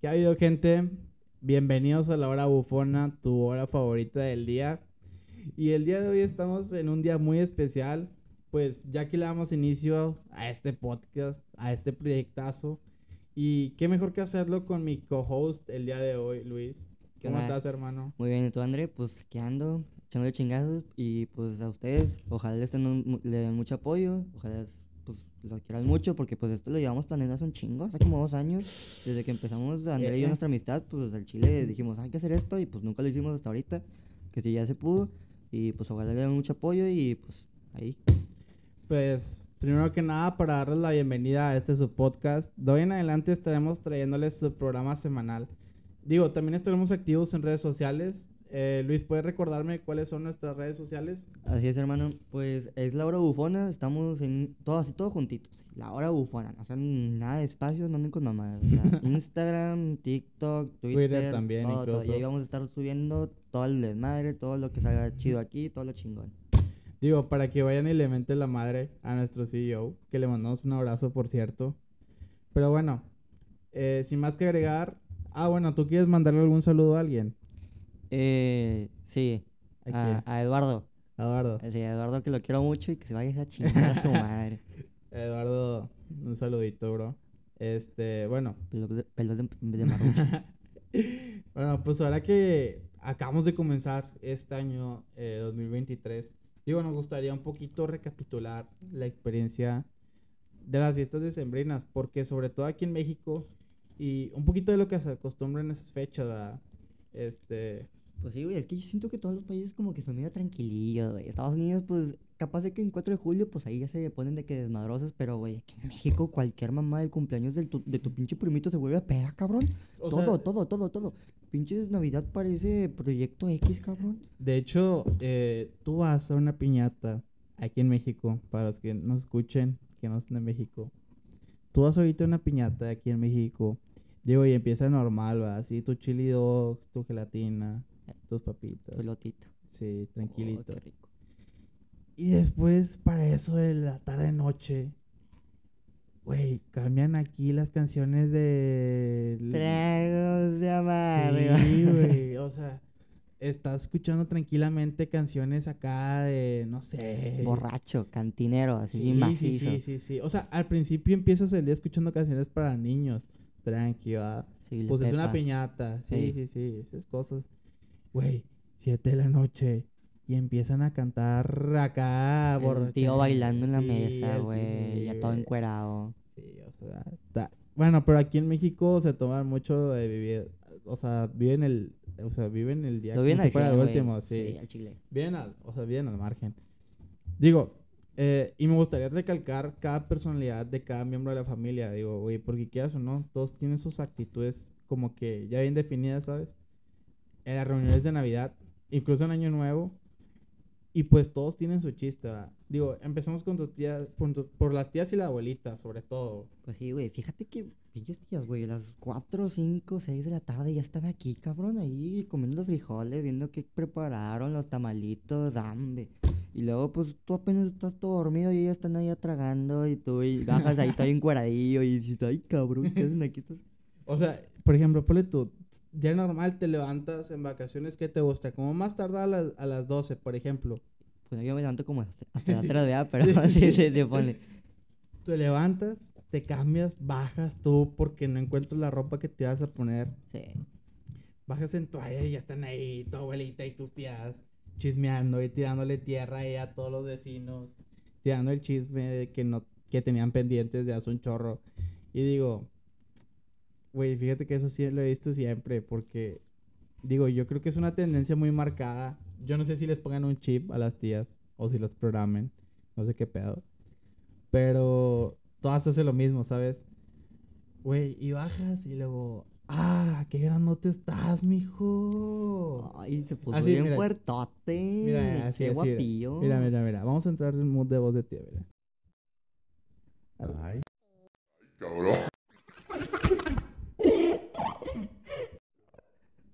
¿Qué ha habido, gente? Bienvenidos a la hora bufona, tu hora favorita del día. Y el día de hoy estamos en un día muy especial, pues ya que le damos inicio a este podcast, a este proyectazo. Y qué mejor que hacerlo con mi co-host el día de hoy, Luis. ¿Qué ¿Cómo estás, hermano? Muy bien, ¿y tú, André? Pues aquí ando, echándole chingazos y pues a ustedes, ojalá les den, un- le den mucho apoyo, ojalá lo quieran mucho porque pues esto lo llevamos planeando hace un chingo, hace como dos años, desde que empezamos André y Eh, yo eh. nuestra amistad, pues al chile dijimos hay que hacer esto y pues nunca lo hicimos hasta ahorita, que sí ya se pudo y pues ojalá le den mucho apoyo y pues ahí. Pues primero que nada, para darles la bienvenida a este su podcast, de hoy en adelante estaremos trayéndoles su programa semanal. Digo, también estaremos activos en redes sociales. Eh, Luis, ¿puedes recordarme cuáles son nuestras redes sociales? Así es, hermano. Pues es la hora bufona, estamos en todo así, todos juntitos. La hora bufona, o sea, nada de espacio, no anden con mamadas. Instagram, TikTok, Twitter, Twitter también, todo, todo. Y incluso. ahí vamos a estar subiendo todo el desmadre, todo lo que salga chido aquí, todo lo chingón. Digo, para que vayan y le menten la madre a nuestro CEO, que le mandamos un abrazo, por cierto. Pero bueno, eh, sin más que agregar. Ah, bueno, ¿tú quieres mandarle algún saludo a alguien? Eh, sí, ¿A a, Eduardo. Eduardo. Sí, a Eduardo que lo quiero mucho y que se vaya a chingar a su madre. Eduardo, un saludito, bro. Este, bueno. Pelo de, de, marrucho. bueno, pues ahora que acabamos de comenzar este año eh, 2023, digo, nos gustaría un poquito recapitular la experiencia de las fiestas decembrinas, porque sobre todo aquí en México y un poquito de lo que se acostumbra en esas fechas, ¿verdad? Este, Pues sí, güey, es que yo siento que todos los países como que son medio tranquilillos, güey. Estados Unidos, pues, capaz de que en 4 de julio, pues ahí ya se ponen de que desmadrosos, pero, güey, aquí en México cualquier mamá del cumpleaños del tu- de tu pinche primito se vuelve a pegar, cabrón. o todo, sea, todo, todo, todo. Pinches Navidad parece Proyecto X, cabrón. de hecho, eh, tú vas a una piñata aquí en México, para los que nos escuchen, que no son de México. Tú vas ahorita a una piñata aquí en México, digo, y empieza normal, va, así tu chili dog, tu gelatina, tus papitas. Pelotito. Sí, Oh, tranquilito. qué rico. Y después, para eso de la tarde-noche, güey, cambian aquí las canciones de... Tragos de amargo. Sí, güey, o sea, estás escuchando tranquilamente canciones acá de, no sé... Borracho, cantinero, así Sí, sí, macizo. sí, sí, sí. O sea, al principio empiezas el día escuchando canciones para niños. Tranqui, va. Sí, Pues es una piñata. Sí, Sí. sí, sí, esas cosas. Güey, siete de la noche. Y empiezan a cantar acá, El borracho. tío bailando en la Sí, mesa, güey, ya todo encuerado. Sí, o sea, ta- bueno, pero aquí en México se toman mucho de vivir, o sea, viven el, o sea, viven el día Lo si al fuera el 100, güey. último, sí. Sí, al chile. Viven al, o sea, viven al margen. Digo, eh, y me gustaría recalcar cada personalidad de cada miembro de la familia, digo, güey, porque quieras o no, todos tienen sus actitudes como que ya bien definidas, ¿sabes? En las reuniones de Navidad, incluso en Año Nuevo, y pues todos tienen su chiste, ¿verdad? Digo, empezamos con tus tías, por, tu- por las tías y la abuelita, sobre todo. Pues sí, güey, fíjate que pinches tías, güey, a las 4, 5, 6 de la tarde ya están aquí, cabrón, ahí comiendo frijoles, viendo qué prepararon, los tamalitos, hambre. Y luego, pues, tú apenas estás todo dormido y ellas están ahí tragando y tú y bajas ahí todo encueradillo y dices, ay, cabrón, ¿qué hacen aquí? Estás... O sea, por ejemplo, ponle tú, día normal te levantas en vacaciones, ¿qué te gusta? Como más tardar a las, a las 12, por ejemplo. Pues yo me levanto como hasta, hasta las 3 de la pero sí, sí, se pone. Te levantas, te cambias, bajas tú porque no encuentras la ropa que te vas a poner. Sí. Bajas en toalla y ya están ahí tu abuelita y tus tías chismeando y tirándole tierra ahí a todos los vecinos, tirando el chisme de que no que tenían pendientes de hace un chorro. Y digo, güey, fíjate que eso sí lo he visto siempre porque digo, yo creo que es una tendencia muy marcada. Yo no sé si les pongan un chip a las tías o si los programen, no sé qué pedo. Pero todas hacen lo mismo, ¿sabes? Güey, y bajas y luego, ah, qué granote estás, mijo. Ay, se puso Así, bien mira. fuertote. Mira, así, qué así, mira. guapillo. Mira, mira, mira. Vamos a entrar en mood de voz de tía, mira. Ay. Cabrón.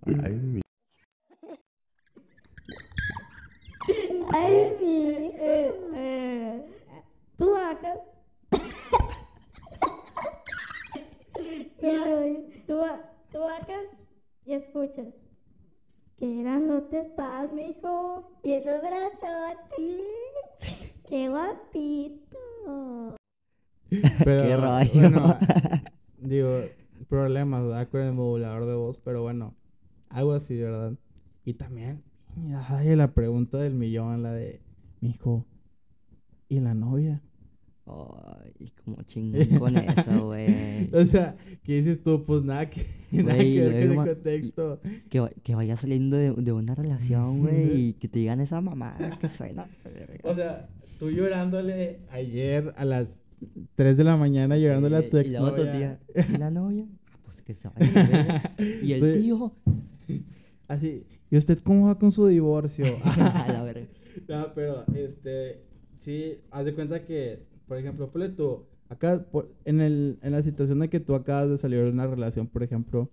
Ay, mi. Ay, mi, eh, eh, tú bajas. Tú, tú, tú bajas y escuchas. Qué grandote estás, mijo. Y esos brazotes. Qué guapito. Pero, Qué rollo. bueno, digo, problemas, ¿verdad? Con el modulador de voz, pero bueno, algo así, ¿verdad? Y también, ay, la pregunta del millón, la de, mijo, ¿y la novia? Ay, como chingón con eso, güey. O sea, ¿qué dices tú? Pues nada que, nada Güey, que ver con luego el ma- contexto. Que, que vaya saliendo de, de una relación, güey, y que te digan esa mamada que suena. O sea, tú llorándole ayer a las 3 de la mañana, llorándole a tu Y ex luego tu tía, ¿y la novia? Ah, pues que se vaya. la. Y el tío, Así, ¿y usted cómo va con su divorcio? a la verga. No, pero este, sí, haz de cuenta que, por ejemplo, ponle tú, acá, por- en, el, en la situación de que tú acabas de salir de una relación, por ejemplo,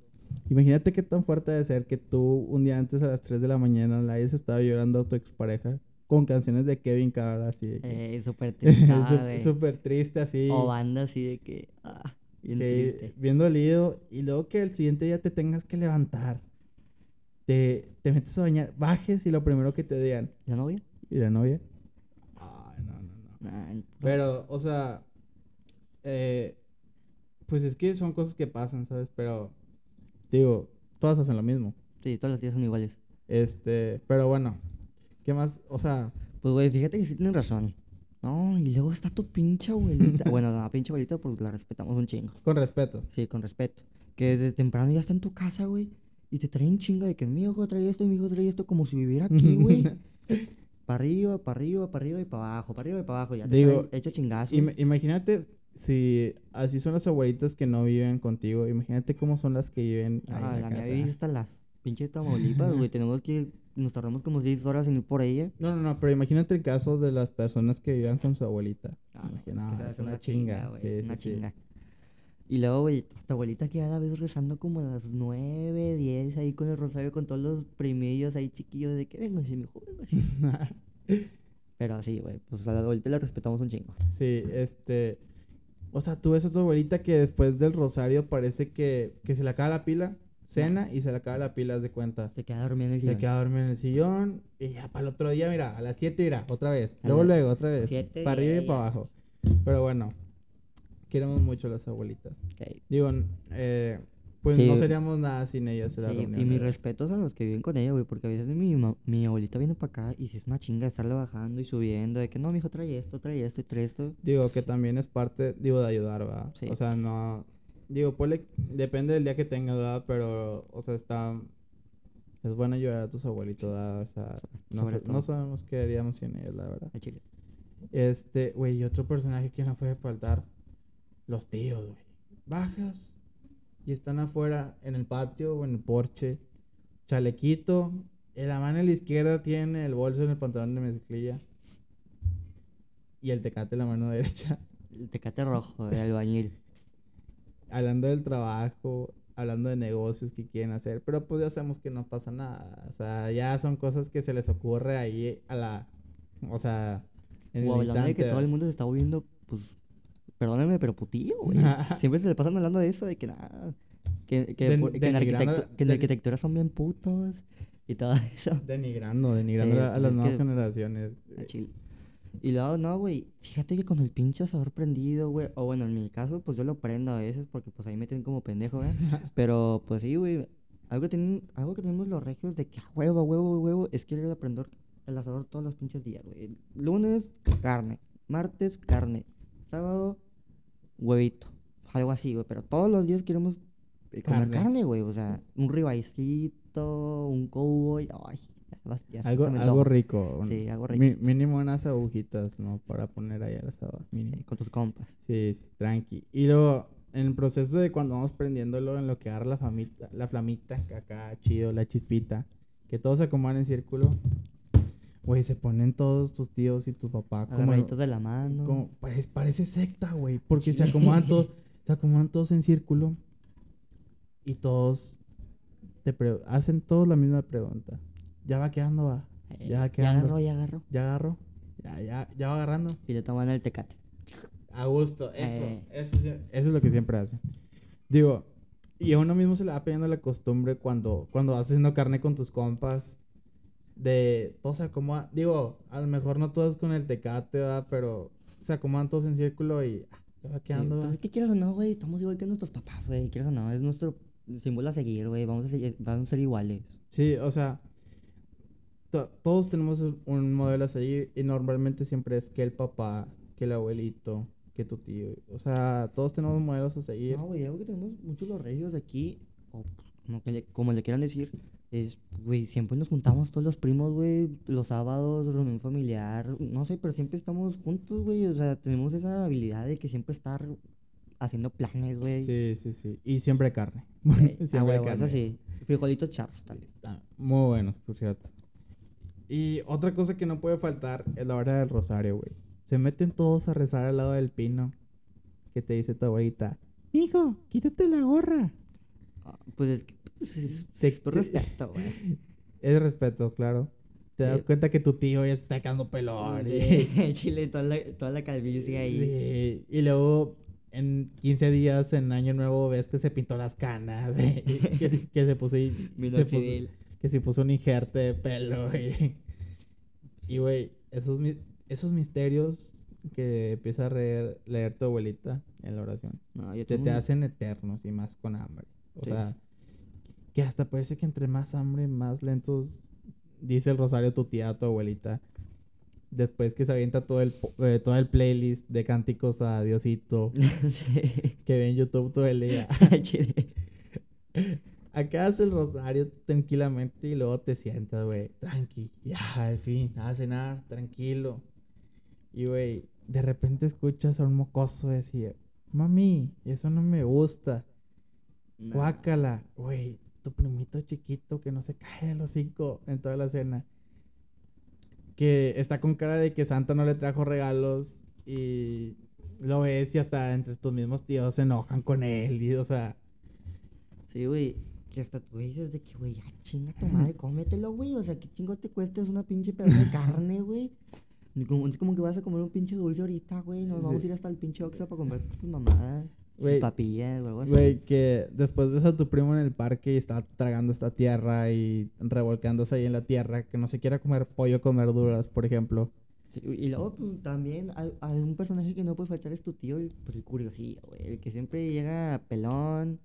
imagínate qué tan fuerte debe ser que tú un día antes a las 3 de la mañana la hayas estado llorando a tu expareja con canciones de Kevin Carr así de que... Eh, súper triste. Súper triste así. O banda así de que, ah, bien Sí, triste. bien dolido. Y luego que el siguiente día te tengas que levantar. Te, te metes a bañar, bajes y lo primero que te digan. ¿La novia? ¿Y la novia? Ay, no, no, no. Pero, o sea, eh, pues es que son cosas que pasan, ¿sabes? Pero, digo, todas hacen lo mismo. Sí, todos los días son iguales. Este, pero bueno, ¿qué más? O sea, Pues, güey, fíjate que sí tienen razón. No, y luego está tu pinche abuelita. bueno, no, pinche abuelita porque la respetamos un chingo. con respeto. Sí, con respeto. Que desde temprano ya está en tu casa, güey. Y te traen chinga de que mi hijo trae esto y mi hijo trae esto como si viviera aquí, güey. para arriba, para arriba, para arriba y para abajo, para arriba y para abajo. Ya te Digo, hecho chingazos. Im- imagínate si así son las abuelitas que no viven contigo. Imagínate cómo son las que viven ahí Ah, en la la mía vive hasta las pinche Tamaulipas, güey. Tenemos que... Nos tardamos como seis horas en ir por ella. No, no, no, pero imagínate el caso de las personas que vivían con su abuelita. Ah, no, Imagina- es que no, es una chinga. güey, sí, es una sí, sí. Y luego, güey, tu abuelita que cada vez rezando como a las nueve, diez, ahí con el rosario, con todos los primillos ahí chiquillos de que venga, mi venga. Pero sí, güey, pues a la abuelita la respetamos un chingo. Sí, este. O sea, tú ves a tu abuelita que después del rosario parece que, que se le acaba la pila, cena y se le acaba la pila, haz de cuenta. Se queda dormida en el Se sillón. queda dormida en el sillón y ya para el otro día, mira, a las 7 irá, otra vez. A Luego, luego, otra vez. siete Para arriba y para abajo. Pero bueno, queremos mucho a las abuelitas. Digo, eh, pues Sí. no seríamos nada sin ellas. la Sí, reunión, y mis ¿verdad? respetos a los que viven con ella, güey, porque a veces mi, mi abuelita viene para acá y si es una chinga estarle bajando y subiendo, de que no, mi hijo trae esto, trae esto y trae esto. Digo que también es parte, digo, de ayudar, ¿verdad? Sí. O sea, no... Digo, ponle- depende del día que tengas, ¿verdad? Pero, o sea, está... Es bueno ayudar a tus abuelitos, ¿verdad? O sea, no, sabemos qué haríamos sin ellos, la verdad. Chile. Este, güey, y otro personaje que no puede faltar. Los tíos, güey. Bajas y están afuera en el patio o en el porche. Chalequito. En la mano a la izquierda tiene el bolso en el pantalón de mezclilla. Y el tecate en la mano derecha. El tecate rojo de albañil. Hablando del trabajo, hablando de negocios que quieren hacer. Pero pues ya sabemos que no pasa nada. O sea, ya son cosas que se les ocurre ahí a la... O sea... En O el hablando de que todo el mundo se está volviendo, pues, perdónenme, pero putillo, güey. Siempre se le pasan hablando de eso, de que nada. Que, que, Den- por- que en, que arquitectura son bien putos y todo eso. Denigrando, denigrando Sí, a, a pues las nuevas generaciones. Al chile. Y luego, no, güey, fíjate que con el pinche asador prendido, güey, o bueno, en mi caso, pues yo lo prendo a veces porque pues ahí me tienen como pendejo, ¿eh? Pero pues sí, güey, algo, tienen, algo que tenemos los regios de que a huevo, a huevo, a huevo, es que ir a prender el asador todos los pinches días, güey. Lunes, carne, martes, carne, sábado, huevito, algo así, güey, pero todos los días queremos eh, comer Carne. güey, o sea, un ribaicito, un cowboy, ay, ya, Algo, algo rico. Sí, algo mi- rico. mínimo unas agujitas, ¿no? Para poner ahí al asador. Eh, con tus compas. Sí, sí, tranqui. Y luego, en el proceso de cuando vamos prendiéndolo, en lo que agarra la, famita, la flamita, que acá chido, la chispita, que todos se acomodan en círculo. Güey, se ponen todos tus tíos y tu papá como... Agarraditos de la mano. como- parece, parece secta, güey, porque se acomodan todos, se acomodan todos en círculo y todos te hacen todos la misma pregunta. Ya va quedando, va. Eh, ya ya quedando. agarró, ya agarró. Ya agarro. Ya, ya, ya va agarrando. Y le toman el tecate. A gusto, eso, Eh. eso es lo que siempre hacen. Digo, Y a uno mismo se le va pegando la costumbre cuando, cuando vas haciendo carne con tus compas. De todos se acomodan. Digo, a lo mejor no todos con el tecate, ¿verdad? Pero se acomodan todos en círculo y ah, va Sí, quedando. pues ¿verdad? es que quieras o no, güey, estamos igual que nuestros papás, güey. Quieras o no, es nuestro símbolo a seguir, güey. Vamos a seguir, vamos a ser iguales. Sí, o sea, to- todos tenemos un- un modelo a seguir y normalmente siempre es que el papá, que el abuelito, que tu tío. O sea, todos tenemos modelos a seguir. No, güey, algo que tenemos muchos los regios de aquí, o como, que le, como le quieran decir, es, güey, siempre nos juntamos todos los primos, güey, los sábados, reunión familiar, no sé, pero siempre estamos juntos, güey, o sea, tenemos esa habilidad de que siempre estar haciendo planes, güey. Sí, sí, sí. Y siempre carne. Eh, siempre huevo, eso carne. sí, frijolitos charros también. Ah, Muy buenos, por cierto. Y otra cosa que no puede faltar es la hora del rosario, güey. Se meten todos a rezar al lado del pino. Que te dice tu abuelita, hijo, quítate la gorra. Ah, Pues es que, es, Te- por respeto, güey. Es respeto, claro. Te Sí. das cuenta que tu tío ya está quedando pelón. y- Sí, Chile, toda la, toda la calvicie ahí. Sí, Y luego en 15 días, en Año Nuevo, ves que se pintó las canas. y que, se- que se puso, y- se puso- Minoxidil. que se puso un injerte de pelo. Y, y güey, esos, esos misterios que empieza a leer, leer tu abuelita en la oración, No, yo se te un- hacen eternos y más con hambre. O Sí. sea, que hasta parece que entre más hambre, más lentos dice el rosario tu tía, tu abuelita. Después que se avienta todo el, eh, todo el playlist de cánticos a Diosito Sí. que ve en YouTube todo el día. Chile. Acá haces el rosario tranquilamente y luego te sientas, güey. Tranqui, ya, al fin, a cenar, tranquilo. Y, güey, de repente escuchas a un mocoso decir, mami, eso no me gusta. Nah. Guácala, güey, tu primito chiquito que no se cae de los cinco en toda la cena. Que está con cara de que Santa no le trajo regalos y lo ves y hasta entre tus mismos tíos se enojan con él. Y, o sea, Sí, güey. Que hasta tú dices de que, güey, ya chinga tu madre, cómetelo, güey. O sea, ¿qué chingo te cuesta? Es una pinche pedazo de carne, güey. Como, es como que vas a comer un pinche dulce ahorita, güey. Nos vamos a ir hasta el pinche Oxxo para comer tus mamadas. Güey, papillas o algo así. Güey, que después ves a tu primo en el parque y está tragando esta tierra y revolcándose ahí en la tierra, que no se quiera comer pollo con verduras, por ejemplo. Sí, y luego, pues, también hay, hay un personaje que no puede faltar es tu tío, el, pues, el curiosillo, güey. El que siempre llega pelón,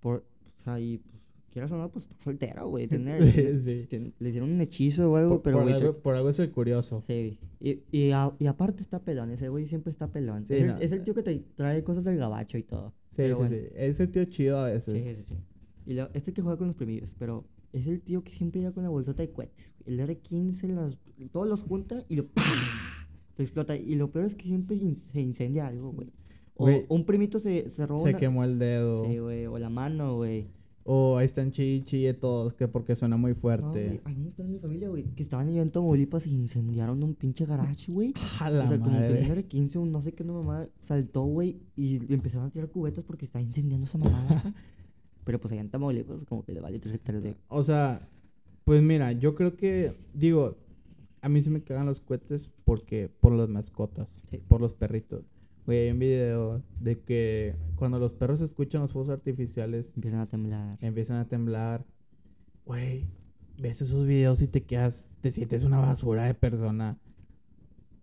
por, o sea, y, pues, quieras o no, pues, está soltero, güey. Tiene, Sí, le dieron un hechizo o algo, Por, pero, por güey, algo, por algo es el curioso. Sí, y, y, a- y aparte está pelón, ese güey siempre está pelón. Sí, es, el, no. es el tío que te trae cosas del gabacho y todo. Sí, pero sí, bueno. sí. Es el tío chido a veces. Sí, sí, sí. Y lo- este que juega con los primillos, pero es el tío que siempre llega con la bolsota de cohetes. El R15 las, todos los junta y lo, lo explota. Y lo peor es que siempre in- se incendia algo, güey. O un primito se, se roba Se una- quemó el dedo. Sí, güey, o la mano, güey. O ahí están chille chille todos, que porque suena muy fuerte. güey, hay unos en mi familia, güey, que estaban allá en Tamaulipas y incendiaron un pinche garage, güey. a la o sea, como que un madre. R15, un no sé qué, una mamá saltó, güey, y empezaron a tirar cubetas porque estaba incendiando esa mamada. Pero pues allá en Tamaulipas, como que le vale tres hectáreas de... O sea, pues mira, yo creo que, digo, a mí sí me cagan los cohetes porque, por las mascotas, Sí. por los perritos. Güey, hay un video de que cuando los perros escuchan los fuegos artificiales, Empiezan a temblar. empiezan a temblar. Güey, ves esos videos y te quedas, te sientes una basura de persona.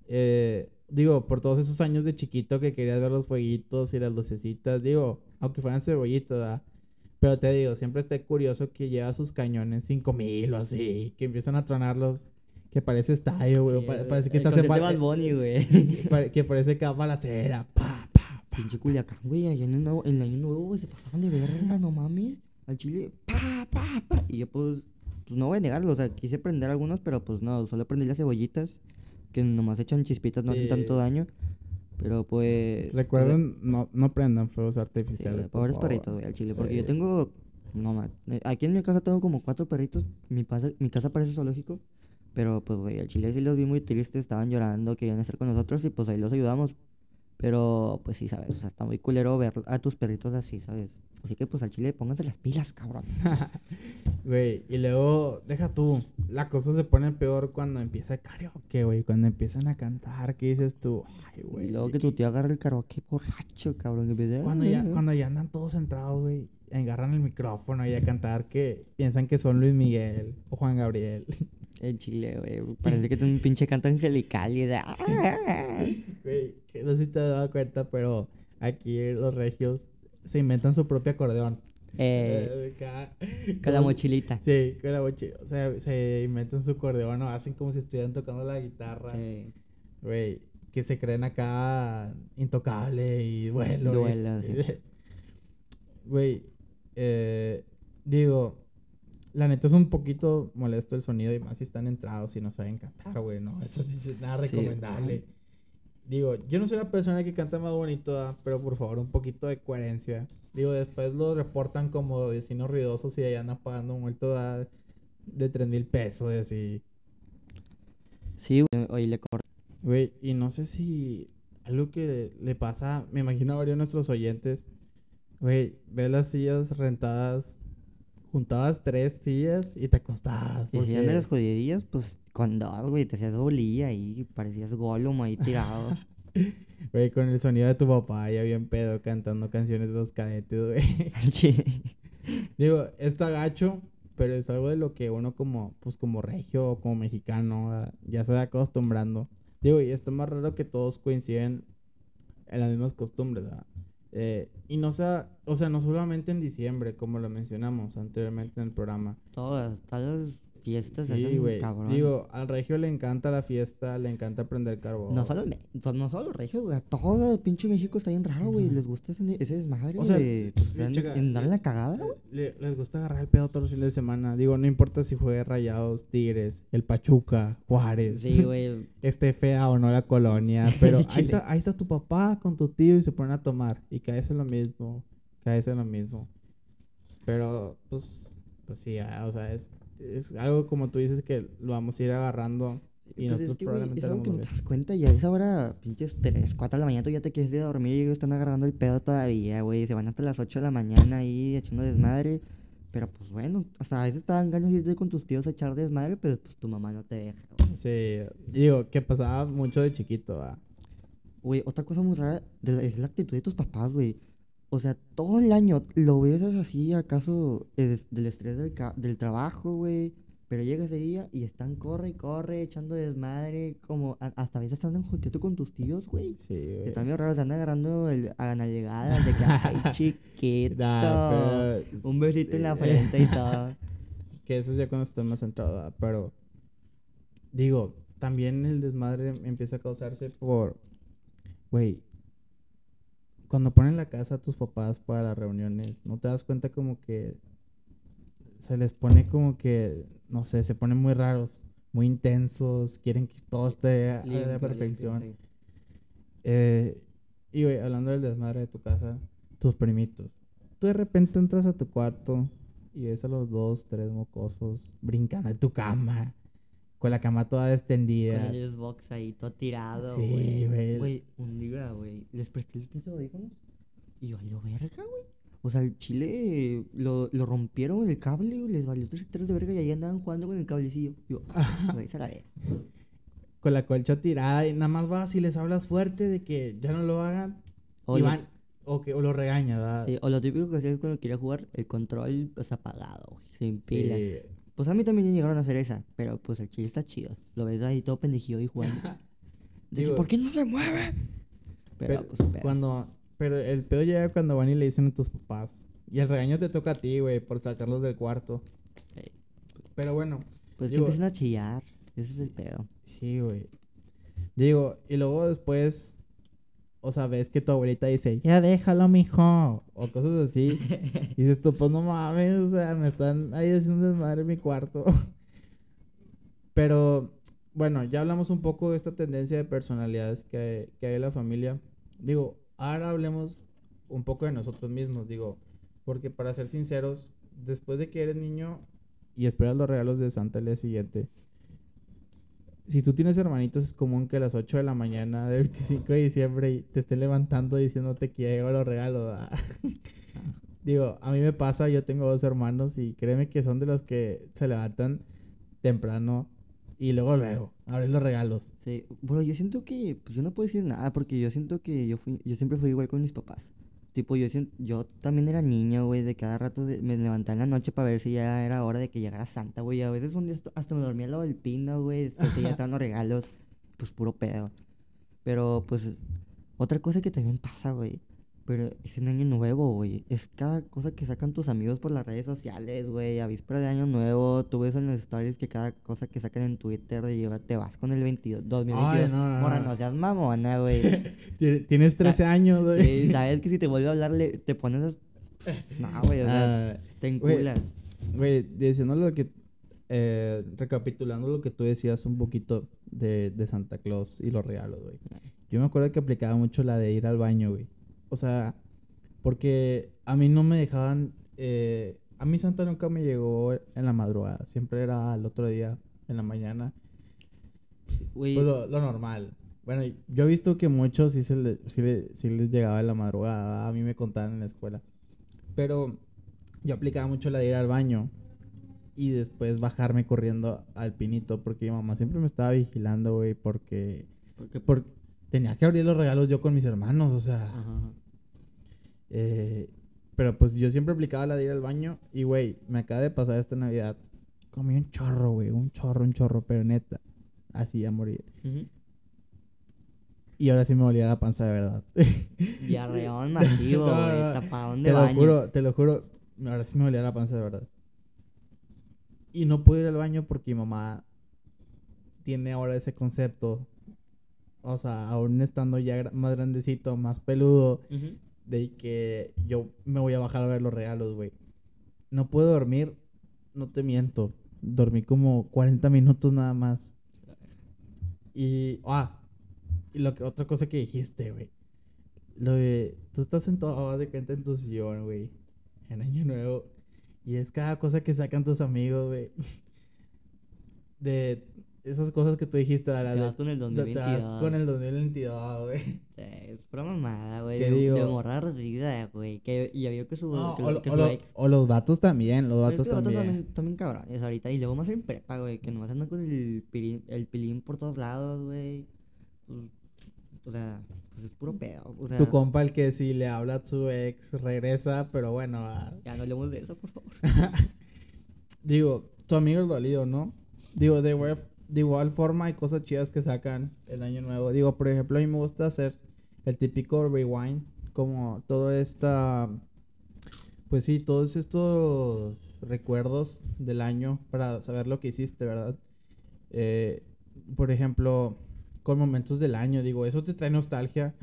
Eh, digo, por todos esos años de chiquito que querías ver los fueguitos y las lucecitas, digo, aunque fueran cebollitas, ¿verdad? Pero te digo, siempre está curioso que lleva sus cañones 5000 o así, que empiezan a tronarlos, que parece estadio, güey, Sí, parece que el Bad Bunny, güey. que pare- que parece que va balacera, pa, pa, pa. Pinche Culiacán, güey, allá en el, nuevo, en el año nuevo, güey, se pasaron de verga, no mames. Al chile, pa, pa, pa. Y yo, pues, pues no voy a negarlo, o sea, quise prender algunos, pero pues no, solo prendí las cebollitas, que nomás echan chispitas, no hacen Sí. tanto daño. Pero pues. Recuerden, no, no prendan fuegos Sí, artificiales. por pobres favor. perritos, güey, al chile. Porque yo Sí. tengo. No ma- eh, Aquí en mi casa tengo como cuatro perritos. Mi, pasa- mi casa parece zoológico. Pero pues, güey, al chile sí los vi muy tristes. Estaban llorando, querían estar con nosotros y pues ahí los ayudamos. Pero pues sí, ¿sabes? O sea, está muy culero ver a tus perritos así, ¿sabes? Así que pues al chile pónganse las pilas, cabrón. Güey, y luego, deja tú, la cosa se pone peor cuando empieza el karaoke, güey, cuando empiezan a cantar, ¿qué dices tú? Ay, güey. Y luego que tu tío agarra el karaoke borracho, cabrón. que Cuando ya, cuando ya andan todos centrados, güey, agarran el micrófono y a cantar que piensan que son Luis Miguel o Juan Gabriel. En Chile, güey. Parece que tiene un pinche canto angelical y de. "Ah". Güey, que no sé si te has dado cuenta, pero aquí los regios se inventan su propio acordeón. Eh, con la mochilita. Sí, con la mochila. O sea, se inventan su acordeón o hacen como si estuvieran tocando la guitarra. Sí. Güey, que se creen acá intocable y duelo. Duelo, sí. Güey, eh, digo, la neta es un poquito molesto el sonido y más si están entrados y no saben cantar, güey, no, eso no es nada Sí. recomendable. Digo, yo no soy la persona que canta más bonito, ¿ah? pero por favor, un poquito de coherencia. Digo, después lo reportan como vecinos ruidosos y ahí andan pagando un multo ¿ah? de 3 mil pesos y así. Sí, güey. Oye, le corté. Güey, y no sé si algo que le pasa, me imagino a varios de nuestros oyentes, güey, ves las sillas rentadas, juntabas tres sillas y te acostabas. Y si eran de las porque- jodidillas, pues con dos, güey. Te hacías bolilla ahí. Parecías Gollum ahí tirado. Güey, con el sonido de tu papá, ya bien pedo, cantando canciones de los cadetes, güey. Sí. Digo, está gacho, pero es algo de lo que uno como, pues como regio o como mexicano, ya se va acostumbrando. Digo, y está más raro que todos coinciden en las mismas costumbres, ¿verdad? Eh, y no sea, o sea, no solamente en diciembre, como lo mencionamos anteriormente en el programa. Todas, todas las fiestas Sí, güey. Digo, al regio le encanta la fiesta, le encanta prender carbón. No solo, me- to- no solo los regios, güey. a Todo el pinche México está bien raro, güey. Les gusta ese, ese desmadre O sea, de. Pues, sí, en- checa, en darle eh, la cagada, güey. Le- les gusta agarrar el pedo todos los fines de semana. Digo, no importa si fue Rayados, Tigres, el Pachuca, Juárez. Sí, güey. esté fea o no la colonia, pero ahí está, ahí está tu papá con tu tío y se ponen a tomar y caes en lo mismo, caes en lo mismo. Pero, pues, pues sí, ah, o sea, es, es algo como tú dices que lo vamos a ir agarrando y Pues nosotros es que, güey, probablemente es algo que no te das cuenta. Y a esa hora, pinches 3, 4 de la mañana, tú ya te quieres ir a dormir y ellos están agarrando el pedo todavía, güey. Se van hasta las 8 de la mañana ahí echando desmadre. Pero pues bueno, hasta a veces te dan ganas de irte con tus tíos a echar desmadre, pero pues tu mamá no te deja, güey. Sí, digo, que pasaba mucho de chiquito, ¿va? Güey, otra cosa muy rara de la- es la actitud de tus papás, güey. O sea, todo el año lo ves así, acaso es del estrés del, ca- del trabajo, güey. Pero llega ese día y están corre y corre, echando desmadre, como a- hasta a veces andan joteando con tus tíos, güey. Sí, güey. Están medio raros, se andan agarrando el, a nalgadas de que, ay, chiquito. Nah, pero- Un besito en la frente y todo. Que eso es ya cuando estoy más centrado, pero digo, también el desmadre empieza a causarse por, güey, cuando ponen la casa a tus papás para las reuniones, ¿no te das cuenta como que se les pone como que, no sé, se ponen muy raros, muy intensos, quieren que todo esté a la limpio, perfección? sí. Eh, y güey, hablando del desmadre de tu casa, tus primitos. Tú de repente entras a tu cuarto y ves a los dos, tres mocosos brincando en tu cama, con la cama toda Con extendida. el Xbox ahí todo tirado, Sí, güey. güey. Un día, güey, les presté los pinches audífonos y valió verga, güey. O sea, el chile lo, lo rompieron el cable, güey, les valió tres hectáreas de verga y ahí andaban jugando con el cablecillo. Yo, güey, se la verga. Con la colcha tirada y nada más vas y les hablas fuerte de que ya no lo hagan. O y lo- van, o, que, o lo regaña, ¿verdad? Sí, o lo típico que hacías cuando quería jugar, el control pues apagado, güey, sin Sí, pilas. Pues a mí también llegaron a hacer esa, pero pues el chile está chido. Lo ves ahí todo pendejillo y jugando. De que, Digo- ¿por qué no se mueve? Pero, Pero, pues, pero- cuando, pero el pedo llega cuando van y le dicen a tus papás. Y el regaño te toca a ti, güey, por sacarlos del cuarto. Pero bueno, Pues que digo- empiezan a chillar. Ese es el pedo. Sí, güey. Digo, y luego después, o sea, ves que tu abuelita dice, ya déjalo, mijo, o cosas así. y dices tú, pues no mames, o sea, me están ahí haciendo desmadre en mi cuarto. Pero, bueno, ya hablamos un poco de esta tendencia de personalidades que, que hay en la familia. Digo, ahora hablemos un poco de nosotros mismos, digo, porque para ser sinceros, después de que eres niño y esperas los regalos de Santa el día siguiente, si tú tienes hermanitos, es común que a las 8 de la mañana del 25 de diciembre te estén levantando diciéndote que ya llegó los regalos. Digo, a mí me pasa, yo tengo dos hermanos y créeme que son de los que se levantan temprano y luego luego abren los regalos. Sí, bro, yo siento que, pues yo no puedo decir nada porque yo siento que yo fui, yo siempre fui igual con mis papás. Tipo, yo, yo también era niño, güey, de cada rato me levantaba en la noche para ver si ya era hora de que llegara Santa, güey. A veces un día hasta- me dormía al lado del pino, güey, después ya estaban los regalos, pues puro pedo. Pero, pues, otra cosa que también pasa, güey, pero es en Año Nuevo, güey. Es cada cosa que sacan tus amigos por las redes sociales, güey. A víspera de Año Nuevo, tú ves en las stories que cada cosa que sacan en Twitter, lleva- te vas con el 22, 2022. no, no, Mora, no. no seas mamona, güey. Tien- Tienes 13 años, güey. Sí, sabes que si te vuelve a hablar, le- te pones. No, güey, o sea, Ah, te enculas. Güey, diciendo lo que. eh, recapitulando lo que tú decías un poquito de, de Santa Claus y los regalos, güey. Yo me acuerdo que aplicaba mucho la de ir al baño, güey. O sea, porque a mí no me dejaban. eh, a mí Santa nunca me llegó en la madrugada. Siempre era al otro día, en la mañana. Pues lo, lo normal. Bueno, yo he visto que muchos sí, se le- sí le- sí les llegaba en la madrugada. A mí me contaban en la escuela. Pero yo aplicaba mucho la de ir al baño y después bajarme corriendo al pinito porque mi mamá siempre me estaba vigilando, güey, porque, porque- por- tenía que abrir los regalos yo con mis hermanos, o sea. Ajá, eh, pero pues yo siempre aplicaba la de ir al baño y, güey, me acaba de pasar esta Navidad. Comí un chorro, güey, un chorro, un chorro, pero neta, así a morir. Ujú. Y ahora sí me olía la panza de verdad. Diarreón masivo, güey. no. Tapadón de te lo baño. juro, te lo juro. Ahora sí me olía la panza de verdad. Y no pude ir al baño porque mi mamá tiene ahora ese concepto. O sea, aún estando ya más grandecito, más peludo, de que yo me voy a bajar a ver los regalos, güey. No puedo dormir, no te miento. Dormí como 40 minutos nada más. Y, ah, y lo que, otra cosa que dijiste, güey. Lo de, tú estás sentado de cuenta en tu sillón, güey. En Año Nuevo. Y es cada cosa que sacan tus amigos, güey. De esas cosas que tú dijiste, a la Te vas con el de- Te vas 2022. con el 2022, güey. Sí, es pura mamada, güey. ¿Qué De, digo? de morra ardida, güey. Que, y ya vio que su, No, que, o, que su lo- ex. o los vatos también, los Es vatos que los vatos también. también, también cabrones ahorita. Y luego más en prepa, güey. Que nomás andan con el, pilín, el pilín por todos lados, güey. Pues, o sea, pues es puro pedo. O sea, Tu compa el que si le habla a su ex regresa, pero bueno, ah, ya no hablemos de eso, por favor. digo, tu amigo es válido, ¿no? Digo, de igual, de igual forma hay cosas chidas que sacan el año nuevo. Digo, por ejemplo, a mí me gusta hacer el típico rewind, como todo esta, pues sí, todos estos recuerdos del año para saber lo que hiciste, ¿verdad? Eh, por ejemplo, con momentos del año, digo, eso te trae nostalgia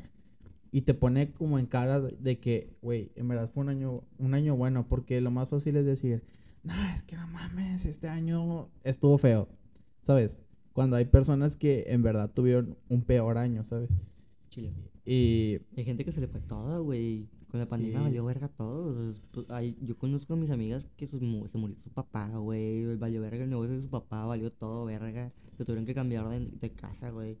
y te pone como en cara de que, güey, en verdad fue un año, un año bueno, porque lo más fácil es decir, no, es que no mames, este año estuvo feo, ¿sabes? Cuando hay personas que en verdad tuvieron un peor año, ¿sabes? Chile. Y Hay gente que se le fue todo, güey. Con la pandemia Sí. valió verga todo. Pues, hay- yo conozco a mis amigas que sus se murió su papá, güey. Valió verga el negocio de su papá, valió todo verga. Se tuvieron que cambiar de, de casa, güey.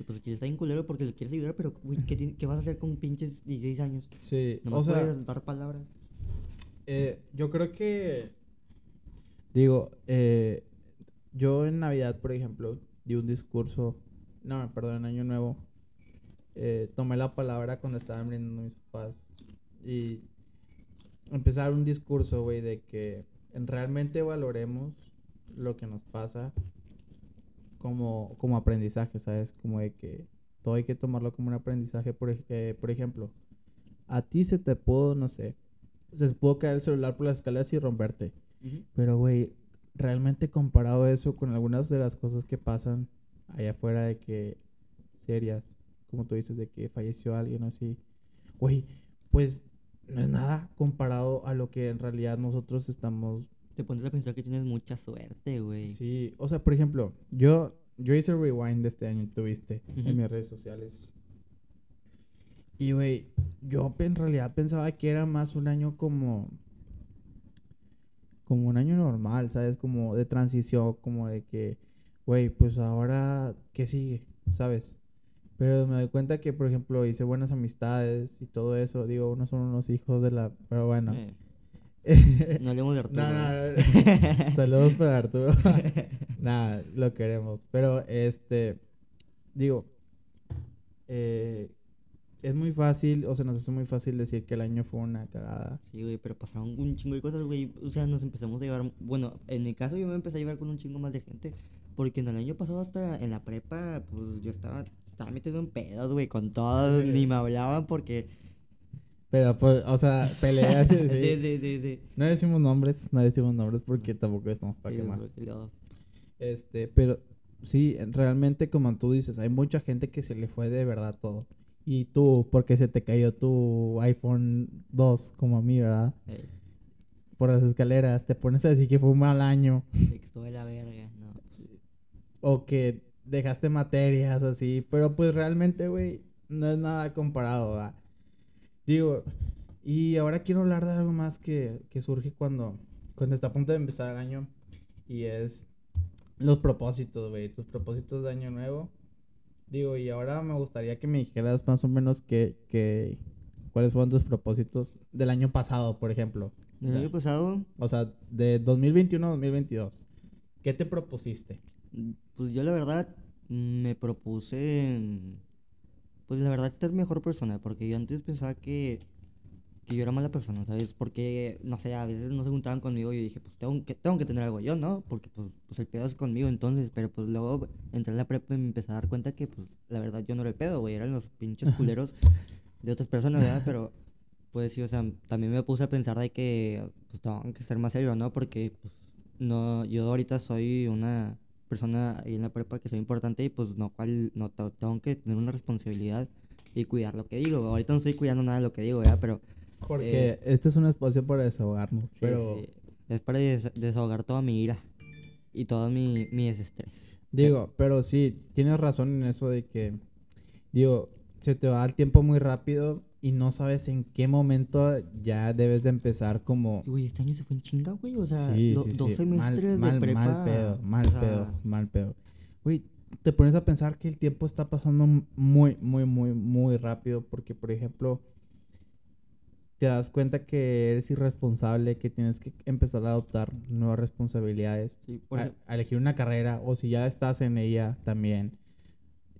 Y pues Chile está bien culero porque le quieres ayudar, pero, güey, ¿qué, ¿qué vas a hacer con pinches 16 años? sí, Nomás o sea, puedes dar palabras. Eh, yo creo que. Digo, eh, yo en Navidad, por ejemplo, di un discurso. No, perdón, en Año Nuevo. eh, tomé la palabra cuando estaban brindando mis papás. Y dar un discurso, güey, de que en realmente valoremos lo que nos pasa como, como aprendizaje, ¿sabes? Como de que todo hay que tomarlo como un aprendizaje. Por, eh, por ejemplo, a ti se te pudo, no sé, se te pudo caer el celular por las escaleras y romperte. Pero, güey, realmente comparado eso con algunas de las cosas que pasan allá afuera de que serias, como tú dices, de que falleció alguien o así, güey, pues no es nada comparado a lo que en realidad nosotros estamos Te pones a pensar que tienes mucha suerte, güey. Sí, o sea, por ejemplo, yo, yo hice el rewind de este año, tuviste, en mis redes sociales. Y, güey, yo en realidad pensaba que era más un año como... Como un año normal, ¿sabes? Como de transición, como de que, güey, pues ahora, ¿qué sigue? ¿Sabes? Pero me doy cuenta que, por ejemplo, hice buenas amistades y todo eso. Digo, unos son unos hijos de la... Pero bueno. Eh, no hablemos de Arturo. No, no, no. Saludos para Arturo. Nada, lo queremos. Pero, este, digo, eh, es muy fácil, o sea, nos hace muy fácil decir que el año fue una cagada. Sí, güey, pero pasaron un chingo de cosas, güey. O sea, nos empezamos a llevar. Bueno, en mi caso yo me empecé a llevar con un chingo más de gente. Porque en el año pasado, hasta en la prepa, pues yo estaba, estaba metido en pedos, güey, con todos. Ni me hablaban porque. Pero, pues, o sea, peleas. sí. Sí, sí, sí, sí. No decimos nombres, no decimos nombres porque tampoco estamos para Sí, quemar. luego- Este, pero sí, realmente como tú dices, hay mucha gente que se le fue de verdad todo. Y tú, porque se te cayó tu iPhone 2, como a mí, ¿verdad? Ey, Por las escaleras, te pones a decir que fue un mal año. estuve de la verga, no. O que dejaste materias o así. Pero pues realmente, güey, no es nada comparado, ¿verdad? Digo, y ahora quiero hablar de algo más que, que surge cuando, cuando está a punto de empezar el año. Y es los propósitos, güey. Tus propósitos de año nuevo. Digo, y ahora me gustaría que me dijeras más o menos que, que cuáles fueron tus propósitos del año pasado, por ejemplo. El Ya. año pasado, O sea, de 2021 a 2022. ¿Qué te propusiste? pues yo la verdad me propuse. Pues la verdad, ser mejor persona. Porque yo antes pensaba que. Que yo era mala persona, ¿sabes? Porque, no sé, a veces no se juntaban conmigo y yo dije, pues tengo que, tengo que tener algo yo, ¿no? Porque pues, pues el pedo es conmigo entonces, pero pues luego entré a la prepa y me empecé a dar cuenta que pues la verdad yo no era el pedo, güey, eran los pinches culeros de otras personas, ¿verdad? Pero pues sí, o sea, también me puse a pensar de que pues tengo que ser más serio, ¿no? Porque pues no, yo ahorita soy una persona ahí en la prepa que soy importante y pues no, cual, no te- tengo que tener una responsabilidad y cuidar lo que digo. Ahorita no estoy cuidando nada de lo que digo, ¿verdad? Pero Porque Eh, este es un espacio para desahogarnos. Sí, pero sí, Es para des- desahogar toda mi ira y todo mi, mi desestrés. digo, pero sí, tienes razón en eso de que, digo, se te va el tiempo muy rápido y no sabes en qué momento ya debes de empezar como... Güey, este año se fue en chinga, güey. O sea, Sí, do- dos semestres mal, de prepa. Mal pedo, mal o sea, pedo, mal pedo. Güey, te pones a pensar que el tiempo está pasando muy, muy, muy, muy rápido porque, por ejemplo, te das cuenta que eres irresponsable, que tienes que empezar a adoptar nuevas responsabilidades, Sí, por a, elegir una carrera o si ya estás en ella también.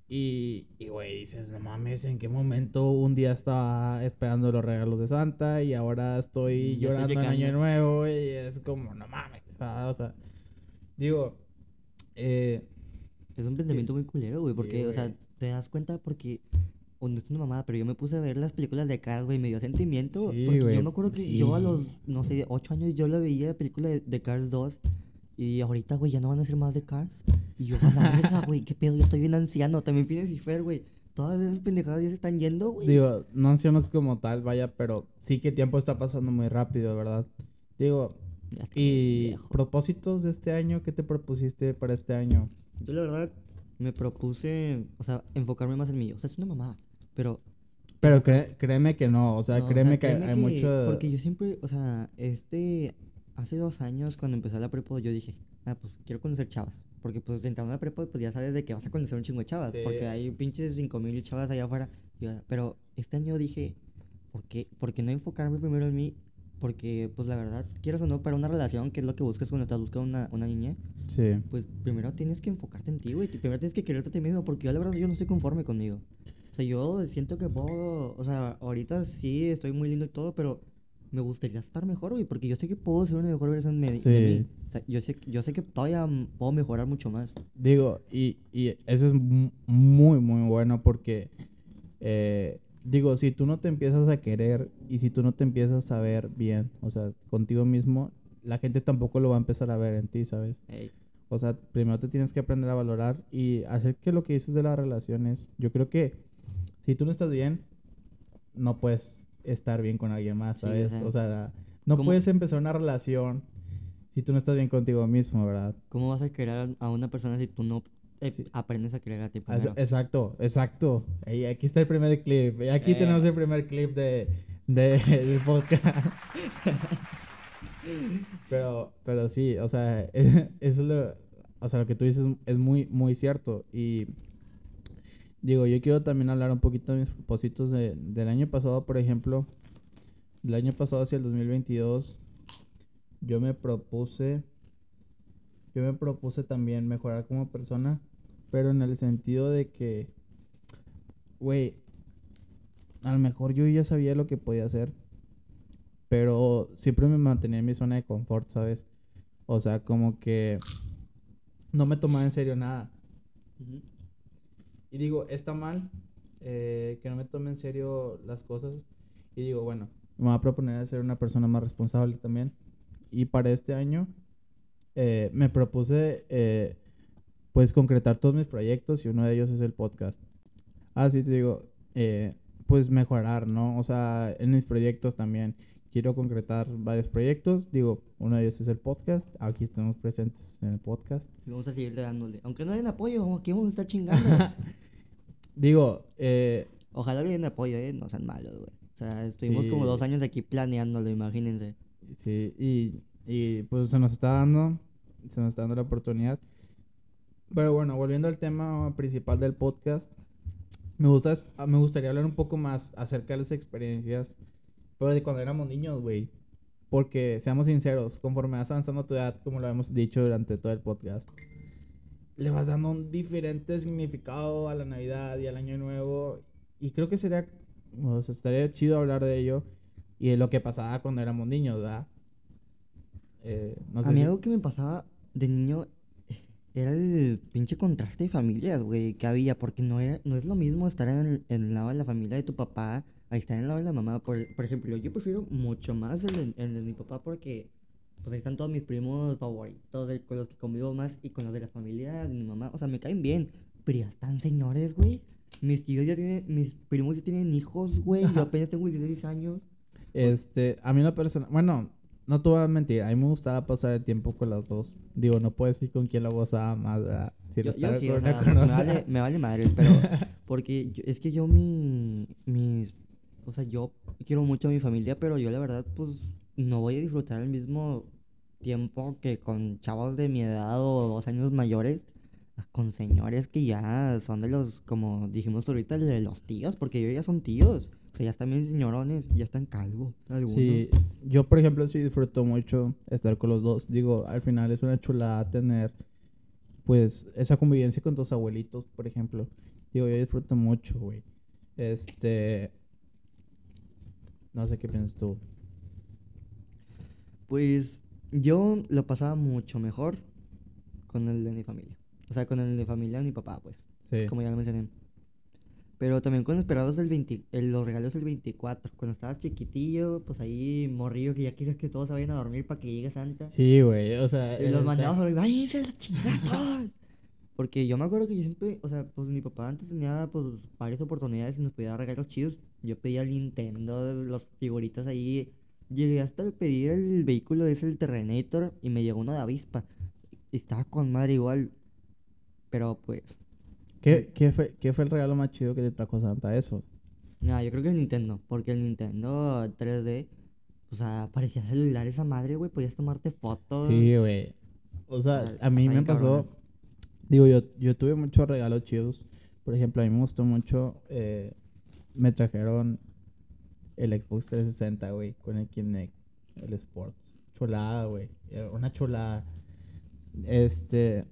Y, y, güey, dices, no mames, ¿en qué momento un día estaba esperando los regalos de Santa y ahora estoy Ya estoy llorando en Año. Nuevo? Y es como, no mames, o sea, digo, eh, Es un pensamiento muy culero, güey. Porque, o sea, te das cuenta porque. O no es una mamada, pero yo me puse a ver las películas de Cars, güey. Me dio sentimiento. Sí, porque yo me acuerdo que yo a los, no sé, 8 años yo la veía la película de, de Cars 2. Y ahorita, güey, ya no van a hacer más de Cars. Y yo, a la verga, güey, qué pedo, ya estoy bien anciano. También Phineas y Fer, güey. Todas esas pendejadas ya se están yendo, güey. digo, no ancianos como tal, vaya, pero sí que el tiempo está pasando muy rápido, ¿verdad? Digo, y viejo. propósitos de este año, ¿qué te propusiste para este año? Yo la verdad me propuse, o sea, enfocarme más en mí. O sea, es una mamada, pero... Pero cré- créeme que no, o sea, no, créeme que hay mucho... Porque yo siempre, o sea, este... Hace dos años cuando empecé la prepa yo dije, ah, pues quiero conocer chavas. Porque pues entrando a la prepa pues ya sabes de que vas a conocer un chingo de chavas. Sí. Porque hay pinches cinco mil chavas allá afuera. Pero este año dije, ¿por qué, ¿por qué no enfocarme primero en mí? Porque pues la verdad, quieras o no, para una relación, que es lo que buscas cuando estás buscando una, una niña, Sí. pues primero tienes que enfocarte en ti, güey. Primero tienes que quererte a ti mismo, porque yo la verdad yo no estoy conforme conmigo. O sea, yo siento que puedo, o sea, ahorita sí estoy muy lindo y todo, pero me gustaría estar mejor, güey, porque yo sé que puedo ser una mejor versión de, mí. O sea, yo sé, yo sé que todavía puedo mejorar mucho más. Digo, y, y eso es mu- muy, muy bueno porque, eh, digo, si tú no te empiezas a querer y si tú no te empiezas a ver bien, o sea, contigo mismo, la gente tampoco lo va a empezar a ver en ti, ¿sabes? Ey, O sea, primero te tienes que aprender a valorar y hacer que lo que dices de las relaciones, yo creo que si tú no estás bien, no puedes estar bien con alguien más, Sí, o ¿sabes? sea, o sea, no ¿cómo- puedes empezar una relación si tú no estás bien contigo mismo, ¿verdad? ¿Cómo vas a querer a una persona si tú no eh, Sí. aprendes a querer a ti primero? Exacto, exacto. Ahí, aquí está el primer clip. Y Aquí Eh. tenemos el primer clip de, de, del podcast. pero, pero sí, o sea, eso es lo, o sea, lo que tú dices es muy, muy cierto. Y digo, yo quiero también hablar un poquito de mis propósitos de- del año pasado, por ejemplo. Del año pasado hacia el 2022, yo me propuse, yo me propuse también mejorar como persona, pero en el sentido de que, güey, a lo mejor yo ya sabía lo que podía hacer, pero siempre me mantenía en mi zona de confort, ¿sabes? O sea, como que no me tomaba en serio nada. Ujú. Y digo, está mal eh, que no me tome en serio las cosas. Y digo, bueno, me voy a proponer a ser una persona más responsable también. Y para este año eh, me propuse, eh, pues, concretar todos mis proyectos y uno de ellos es el podcast. Así te digo, eh, pues mejorar, ¿no? O sea, en mis proyectos también. Quiero concretar varios proyectos. Digo, uno de ellos es el podcast. Aquí estamos presentes en el podcast. Vamos a seguirle dándole. Aunque no den apoyo, aquí vamos a estar chingando. Digo, eh, Ojalá le den apoyo, eh. No sean malos, güey. O sea, estuvimos como dos años aquí planeándolo, imagínense. Sí, y, y pues se nos está dando, se nos está dando la oportunidad. Pero bueno, volviendo al tema principal del podcast, me gusta, me gustaría hablar un poco más acerca de las experiencias, pero de cuando éramos niños, güey. Porque, seamos sinceros, conforme vas avanzando tu edad, como lo hemos dicho durante todo el podcast, le vas dando un diferente significado a la Navidad y al Año Nuevo. Y creo que sería, o sea, estaría chido hablar de ello y de lo que pasaba cuando éramos niños, ¿verdad? Eh, no sé a mí si- algo que me pasaba de niño era el pinche contraste de familias, güey, que había, porque no, era, no es lo mismo estar en el, en el lado de la familia de tu papá a estar en el lado de la mamá. Por, por ejemplo, yo prefiero mucho más el, el de mi papá porque pues ahí están todos mis primos favoritos, de- con los que convivo más y con los de la familia de mi mamá. O sea, me caen bien, pero ya están señores, güey. Mis tíos ya tienen, mis primos ya tienen hijos, güey. Yo apenas tengo 16 años. Este, a mí la persona, bueno, no te voy a mentir, a mí me gustaba pasar el tiempo con las dos. Digo, no puedo decir con quién la gozaba más, ¿verdad? Si Yo, yo sí, o una sea, me vale, me vale madres, pero porque yo- es que yo mi, mis, o sea, yo quiero mucho a mi familia, pero yo la verdad, pues, no voy a disfrutar el mismo tiempo que con chavos de mi edad o dos años mayores, con señores que ya son de los, como dijimos ahorita, de los tíos, porque ellos ya son tíos, o sea, ya están bien señorones, ya están calvos, algunos. Sí, yo por ejemplo sí disfruto mucho estar con los dos. Digo, al final es una chulada tener pues esa convivencia con tus abuelitos, por ejemplo. Digo, yo disfruto mucho, güey. Este no sé qué piensas tú. Pues yo lo pasaba mucho mejor con el de mi familia. O sea, con el de familia de mi papá, pues, Sí. como ya lo mencioné. Pero también con esperados del 20, el- los regalos del 24. Cuando estaba chiquitillo, pues ahí morrillo que ya quieres que todos se vayan a dormir para que llegue Santa. Sí, güey, o sea, Y los está- mandamos a dormir, ¡váyanse la chingada! Porque yo me acuerdo que yo siempre, o sea, pues mi papá antes tenía pues varias oportunidades y nos pedía regalos chidos. Yo pedía el Nintendo, los figuritas ahí. Llegué hasta pedir el vehículo ese, el Terrenator, y me llegó uno de avispa. Estaba con madre igual. Pero pues, ¿Qué, qué fue, ¿Qué fue el regalo más chido que te trajo Santa? Eso. nada, yo creo que el Nintendo. Porque el Nintendo 3D, o sea, parecía celular esa madre, güey. Podías tomarte fotos. Sí, güey. O sea, a mí ay, me pasó. cabrona. Digo, yo, yo tuve muchos regalos chidos. Por ejemplo, a mí me gustó mucho. eh, me trajeron el Xbox 360, güey, con el Kinect, el Sports. Chulada, güey. Era una chulada. Este.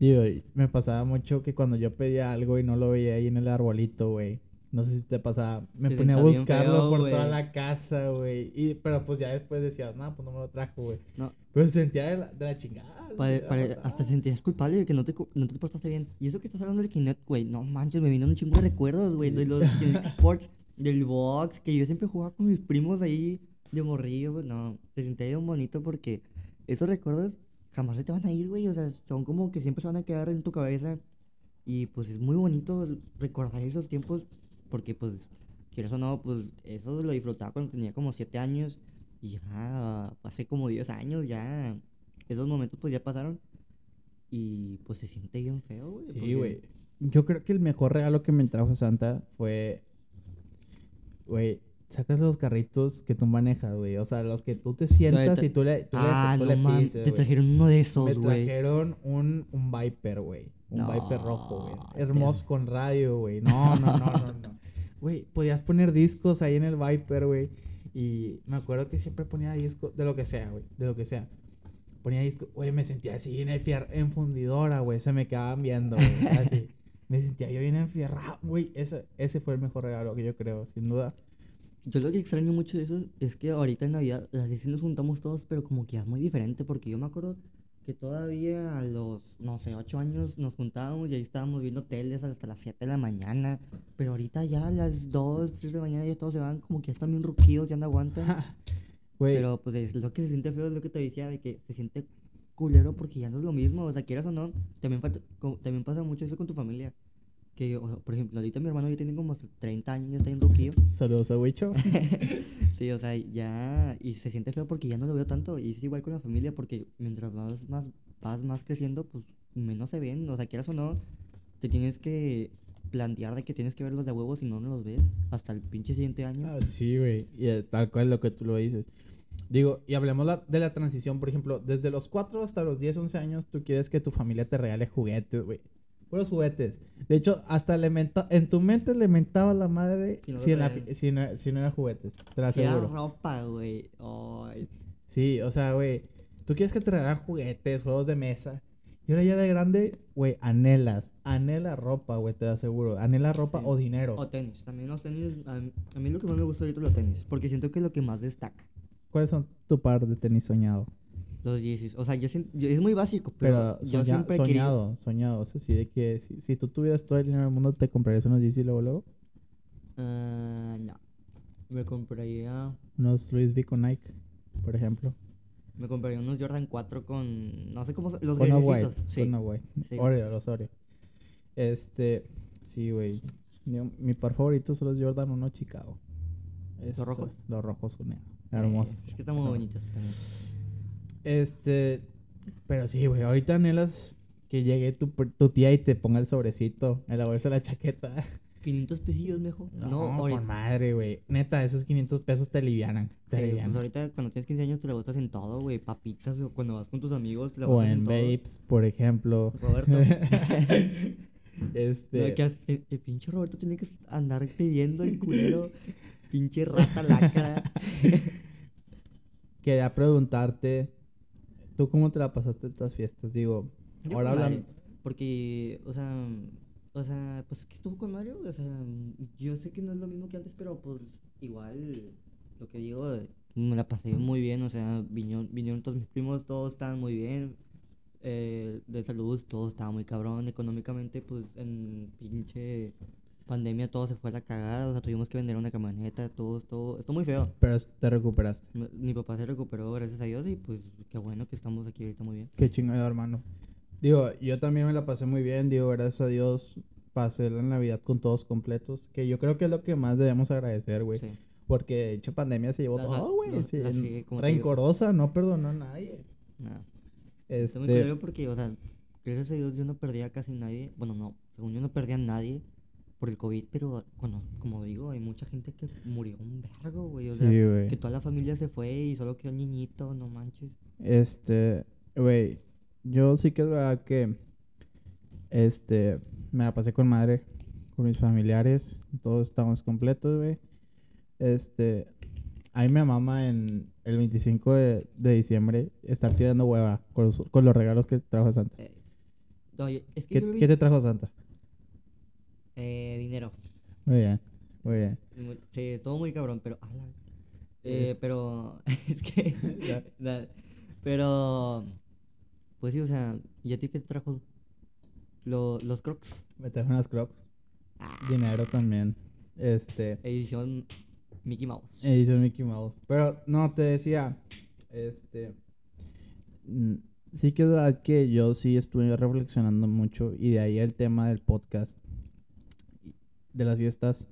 Digo, me pasaba mucho que cuando yo pedía algo y no lo veía ahí en el arbolito, güey. No sé si te pasaba. Me ponía a buscarlo feo, por toda la casa, güey. Y, pero pues ya después decías, no, pues no me lo trajo, güey. No, Pero se sentía de la, de la chingada. Pare- fatal. hasta sentías culpable de que no te, no te portaste bien. Y eso que estás hablando del Kinect, güey, no manches, me vino un chingo de recuerdos, güey, de los Kinect Sports, del box, que yo siempre jugaba con mis primos ahí de morrillo, güey. No, se sentía bien bonito porque esos recuerdos jamás se te van a ir, güey. O sea, son como que siempre se van a quedar en tu cabeza. Y pues es muy bonito recordar esos tiempos porque, pues, quieres o no, pues eso lo disfrutaba cuando tenía como 7 años. Y ya hace como 10 años, ya esos momentos pues ya pasaron. Y pues se siente bien feo, güey. Sí, güey. Yo creo que el mejor regalo que me trajo Santa fue. Güey, sacas los carritos que tú manejas, güey. O sea, los que tú te sientas y tú le, tú le- ah, tú no le pises, te trajeron uno de esos, Me güey. trajeron un, un Viper, güey. Un Viper rojo, güey. Hermoso con radio, güey. No, no, no, no, no. Güey, podías poner discos ahí en el Viper, güey. Y me acuerdo que siempre ponía discos de lo que sea, güey. De lo que sea. Ponía discos. Güey, me sentía así en el fiar, en fundidora, güey. Se me quedaban viendo, güey. Así. Me sentía yo bien enfierrado, güey. Ese, ese fue el mejor regalo que yo creo, sin duda. Yo lo que extraño mucho de eso es que ahorita en Navidad, las sí nos juntamos todos, pero como que es muy diferente, porque yo me acuerdo que todavía a los, no sé, 8 años nos juntábamos y ahí estábamos viendo teles hasta las 7 de la mañana, pero ahorita ya a las 2, 3 de la mañana ya todos se van como que ya están bien ruquidos, ya no aguantan. Güey, Pero pues es lo que se siente feo es lo que te decía, de que se siente culero porque ya no es lo mismo, o sea, quieras o no, también, también pasa mucho eso con tu familia. Que, o sea, por ejemplo, ahorita mi hermano ya tiene como 30 años, ya está bien ruquillo. saludos a Wicho. Sí, o sea, ya, y se siente feo porque ya no lo veo tanto, y es igual con la familia porque mientras vas más, vas más creciendo, pues menos se ven, o sea, quieras o no, te tienes que plantear de que tienes que verlos de huevos si no, no los ves hasta el pinche siguiente año. Ah, sí, güey. Y eh, tal cual lo que tú lo dices. Digo, y hablemos la- de la transición, por ejemplo, desde los 4 hasta los 10, 11 años, tú quieres que tu familia te regale juguetes, güey. Puros juguetes. De hecho, hasta menta- en tu mente le mentaba la madre Si no si, la si no, si no era juguetes. Te lo aseguro. ropa, güey. Sí, o sea, güey, tú quieres que te regalen juguetes, juegos de mesa. Y ahora ya de grande, güey, anhelas. Anhela ropa, güey, te lo aseguro. Anhela ropa Sí. o dinero. O tenis, también los tenis, a, mí- a mí lo que más me gusta ahorita los tenis, porque siento que es lo que más destaca. ¿Cuáles son tu par de tenis soñado? Los Yeezys, o sea, yo, yo- es muy básico, pero, Pero yo soña- siempre querido... soñado, soñado. O sea, sí, de que si, si tú tuvieras todo el dinero del mundo, ¿te comprarías unos Yeezy luego, luego? Ah, no, me compraría, Unos Louis V con Nike, por ejemplo. me compraría unos Jordan 4 con, no sé cómo, los Con White. sí. Con White. sí. Oreo, los Oreo. Este, sí, güey. Mi par favorito son los Jordan 1 Chicago. Estos, rojos? Los rojos con negro. Eh, Hermosos. es que están muy bonitos también. Este, pero sí, güey. Ahorita anhelas que llegue tu, tu tía y te ponga el sobrecito en la bolsa de la chaqueta. 500 pesillos, mejor. No, No, por madre, güey. Neta, esos 500 pesos te alivianan. Te sí, alivianan. pues ahorita cuando tienes 15 años te la gustas en todo, güey, papitas, o cuando vas con tus amigos te la o gustas en en todo. vapes, por ejemplo. Roberto. este, No, que has- el, el pinche Roberto tiene que andar pidiendo el culero. pinche rata lacra. quería preguntarte, ¿tú cómo te la pasaste estas fiestas? Digo, Yo ahora hablan... Porque, o sea, o sea, pues que estuvo con Mario, o sea, yo sé que no es lo mismo que antes, pero pues igual, lo que digo, me la pasé muy bien, o sea, vinieron, vinieron todos mis primos, todos estaban muy bien, eh, de salud, todo estaba muy cabrón, económicamente, pues en pinche pandemia todo se fue a la cagada, o sea, tuvimos que vender una camioneta, todo, todo, estuvo muy feo. Pero te recuperaste. Mi- Mi papá se recuperó, gracias a Dios, y pues qué bueno que estamos aquí ahorita muy bien. Qué chingado, hermano. Digo, yo también me la pasé muy bien. Digo, gracias a Dios pasé la Navidad con todos completos. Que yo creo que es lo que más debemos agradecer, güey. Sí. Porque de hecho pandemia se llevó La- todo, güey. sí, rencorosa, no perdonó a nadie. Nada. Está muy Este, porque, o sea, gracias a Dios yo no perdía a casi nadie. Bueno, no, según yo no perdía a nadie por el COVID, pero cuando, como digo, hay mucha gente que murió un vergo, güey. O sea, sí, güey. que toda la familia se fue y solo quedó el niñito, no manches. Este, güey, yo sí que es verdad que, este, me la pasé con madre, con mis familiares, todos estamos completos, güey. Este, a mí me mama en el 25 de, de diciembre estar tirando hueva con los, con los regalos que trajo Santa. Eh, oye, es que ¿Qué, yo lo vi- qué te trajo Santa? Eh, dinero. Muy bien, muy bien. Sí, todo muy cabrón, pero... Eh. Eh, pero... es que... Pero... Pues sí, o sea, ¿y a ti qué te trajo? Lo- los crocs. Me trajo unas crocs, Ah, dinero también. Este, edición Mickey Mouse. Edición Mickey Mouse. Pero no, te decía, este, mm, sí que es verdad que yo sí estuve reflexionando mucho y de ahí el tema del podcast, de las fiestas,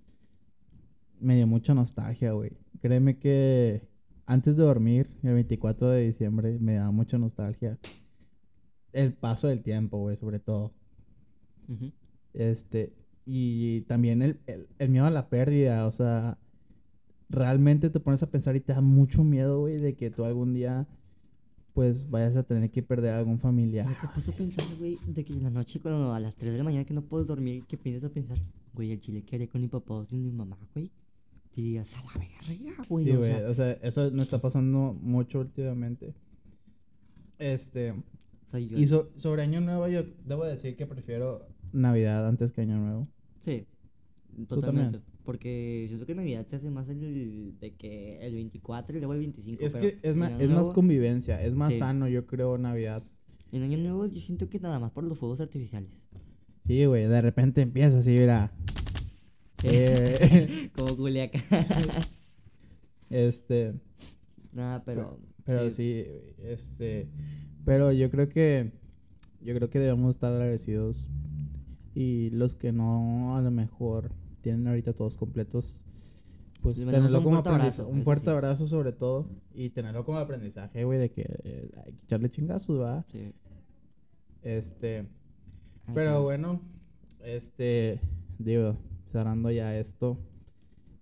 me dio mucha nostalgia, güey. Créeme que antes de dormir, el 24 de diciembre, me daba mucha nostalgia. El paso del tiempo, güey, sobre todo. Este, y también el, el, el miedo a la pérdida, o sea, realmente te pones a pensar y te da mucho miedo, güey, de que tú algún día, pues, vayas a tener que perder a algún familiar. ¿No te puso a pensar, güey, de que en la noche, cuando a las 3 de la mañana que no puedes dormir, que piensas a pensar, güey, el chile haré con mi papá o sin mi mamá, güey? Dirías, a la verga, güey. Sí, o güey, sea, o sea, eso me está pasando mucho últimamente. Este, yo- y so- sobre Año Nuevo yo debo decir que prefiero Navidad antes que Año Nuevo. Sí, totalmente. Porque siento que Navidad se hace más el de que el 24 y luego el 25. Es pero que es, Año es más convivencia, es más Sí. sano, yo creo, Navidad. En Año Nuevo yo siento que nada más por los fuegos artificiales. Sí, güey, de repente empieza así, mira. Eh, Como Culiacán. este, Nada, pero. pero sí, este, pero yo creo que, yo creo que debemos estar agradecidos y los que no, a lo mejor tienen ahorita todos completos, pues tenerlo como aprendizaje, un fuerte sí. abrazo sobre todo y tenerlo como aprendizaje, güey, de que eh, hay que echarle chingazos, ¿va? Sí. Este, Pero bueno, este, digo, cerrando ya esto,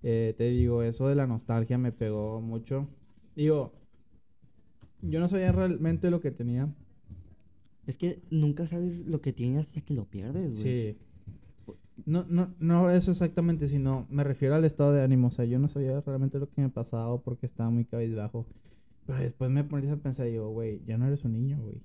eh, te digo, eso de la nostalgia me pegó mucho. Digo, yo no sabía realmente lo que tenía. Es que nunca sabes lo que tienes hasta que lo pierdes, güey. Sí. No, no, no eso exactamente, sino me refiero al estado de ánimo. O sea, yo no sabía realmente lo que me pasaba porque estaba muy cabizbajo. Pero después me pones a pensar y digo, güey, ya no eres un niño, güey.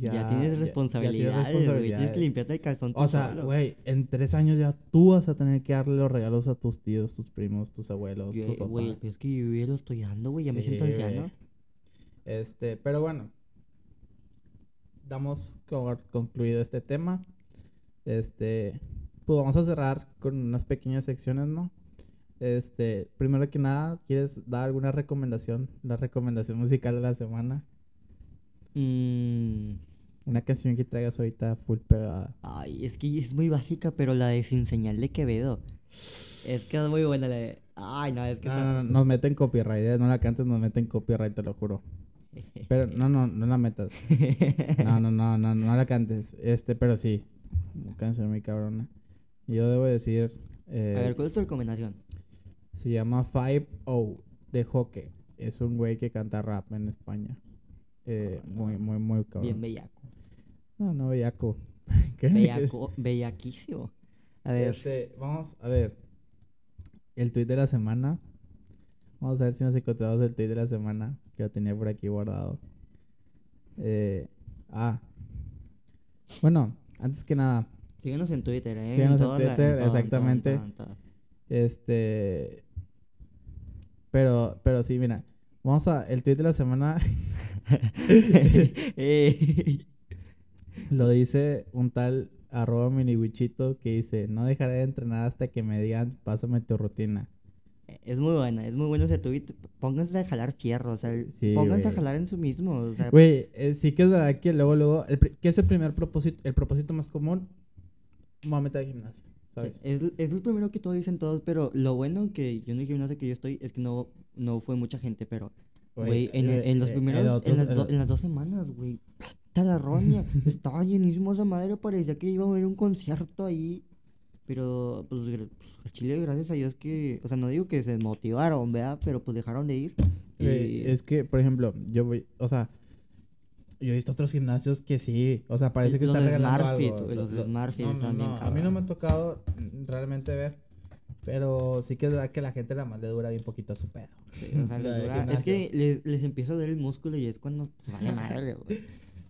Ya, tienes responsabilidades, güey. Tienes que limpiarte el calzón O sea, güey, en tres años ya tú vas a tener que darle los regalos a tus tíos, tus primos, tus abuelos, tus papás. Güey, es que yo ya lo estoy dando, güey. Ya me siento anciano. Este, pero bueno. Damos por concluido este tema. Este, pues vamos a cerrar con unas pequeñas secciones, ¿no? Este, primero que nada, ¿quieres dar alguna recomendación? La recomendación musical de la semana. Mm, Una canción que traigas ahorita full pegada. Ay, es que es muy básica, pero la de Sin Señal de Quevedo. Es que es muy buena la de... Ay, no, es que... No, está- no, no, nos meten copyright, eh, no la cantes, nos meten copyright, te lo juro. Pero no, no, no la metas. No, no, no, no, no la cantes. Este, pero sí. Una canción muy cabrona. Yo debo decir. eh, A ver, ¿cuál es tu recomendación? se llama Five O de Hockey. Es un güey que canta rap en España. Eh, muy, muy, muy cabrón. Bien bellaco. No, no, bellaco. ¿Qué? Bellaco, bellaquísimo. A ver, Este, vamos a ver. El tweet de la semana. Vamos a ver si nos encontramos el tweet de la semana. Que lo tenía por aquí guardado. Eh, ah. Bueno, antes que nada. síguenos en Twitter, ¿eh? Síguenos en la- Twitter, todo, exactamente. todo, todo. Este. Pero, pero sí, mira. Vamos a. El tweet de la semana Ey. lo dice un tal arroba miniwichito que dice: No dejaré de entrenar hasta que me digan, pásame tu rutina. Es muy buena, es muy bueno ese tweet. Pónganse a jalar fierro, o sea, Sí, pónganse a güey. jalar en su mismo. O sea, Güey, eh, sí que es verdad que luego, luego, el ¿qué es el primer propósito? El propósito más común, voy a meter al gimnasio, Sí, ¿sabes? es, es lo primero que todos dicen todos, pero lo bueno que yo en el gimnasio que yo estoy es que no, no fue mucha gente, pero, güey, en, eh, en los eh, primeros, en en, las do- en las dos semanas, güey, está la roña, estaba llenísimo esa madre, parecía que iba a haber un concierto ahí, pero, pues, pues, Chile, gracias a Dios que, o sea, no digo que se motivaron, ¿verdad? Pero, pues, dejaron de ir. Güey, y- es que, por ejemplo, yo voy, o sea, yo he visto otros gimnasios que sí, o sea, parece que Los están regalando algo. los de Lo- Smartfit no, no, están bien no, A mí no me ha tocado realmente ver, pero sí que es verdad que la gente la más le dura bien poquito a su pedo. Sí, o sea, les dura- es que les, les empieza a ver el músculo y es cuando pues, vale madre, güey.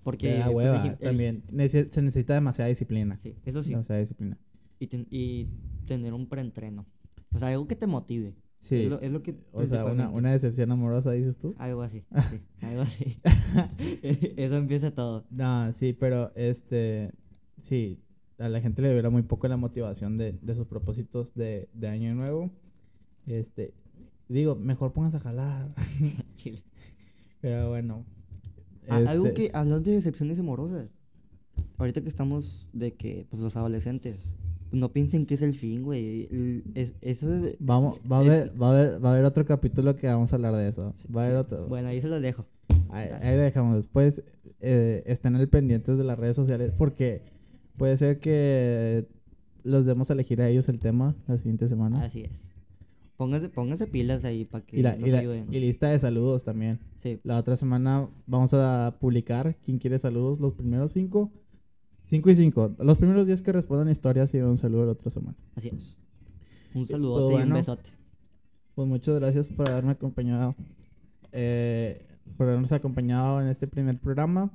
Porque da pues, hueva, el- también. Se necesita demasiada disciplina. Sí, eso sí. Demasiada disciplina. Y, ten- y tener un preentreno. O sea, algo que te motive. Sí. Es lo, es lo que O sea, una, una decepción amorosa, dices tú. Algo así, sí, algo así. Eso empieza todo. No, sí, pero este, sí, a la gente le dura muy poco la motivación de, de sus propósitos de, de año nuevo. Este, digo, mejor pónganse a jalar. Chile. Pero bueno. Algo este, que, hablando de decepciones amorosas. Ahorita que estamos de que, pues, los adolescentes. No piensen que es el fin, güey. Es, eso de- Vamos, va a es- haber, va a haber, va a haber otro capítulo que vamos a hablar de eso. Va a haber otro. Bueno, ahí se los dejo. Ahí, lo dejamos. Después eh, estén al pendientes de las redes sociales porque puede ser que los demos a elegir a ellos el tema la siguiente semana. Así es. Pónganse, pónganse pilas ahí para que Y, la, nos y, la- ayuden. y lista de saludos también. Sí, La otra semana vamos a publicar quién quiere saludos. Los primeros cinco. Cinco y cinco. Los primeros días que respondan historias y un saludo la otra semana. así es. Un Eh, saludote y un bueno. besote. Pues muchas gracias por haberme acompañado. eh, por habernos acompañado en este primer programa.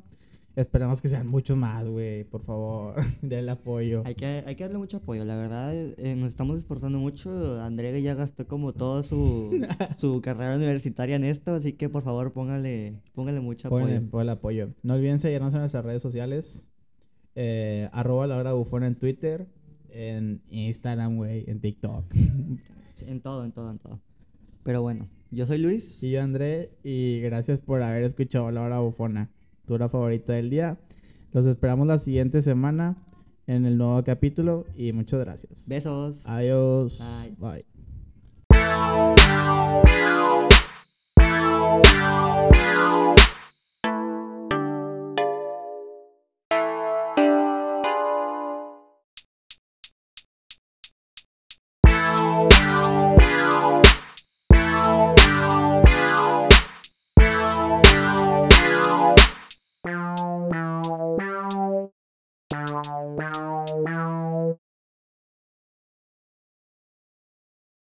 Esperemos que sean muchos más, güey. Por favor, del apoyo. Hay que, hay que darle mucho apoyo, la verdad, eh, nos estamos esforzando mucho. Andrea ya gastó como toda su, su carrera universitaria en esto, así que por favor póngale, póngale mucho apoyo. El apoyo. No olviden seguirnos en nuestras redes sociales. Eh, arroba la hora bufona en Twitter. En Instagram, güey. En TikTok. En todo, en todo, en todo. Pero bueno, yo soy Luis. y yo, André. Y gracias por haber escuchado la hora bufona. Tu hora favorita del día. Los esperamos la siguiente semana en el nuevo capítulo. Y muchas gracias. Besos. Adiós. Bye. Bye.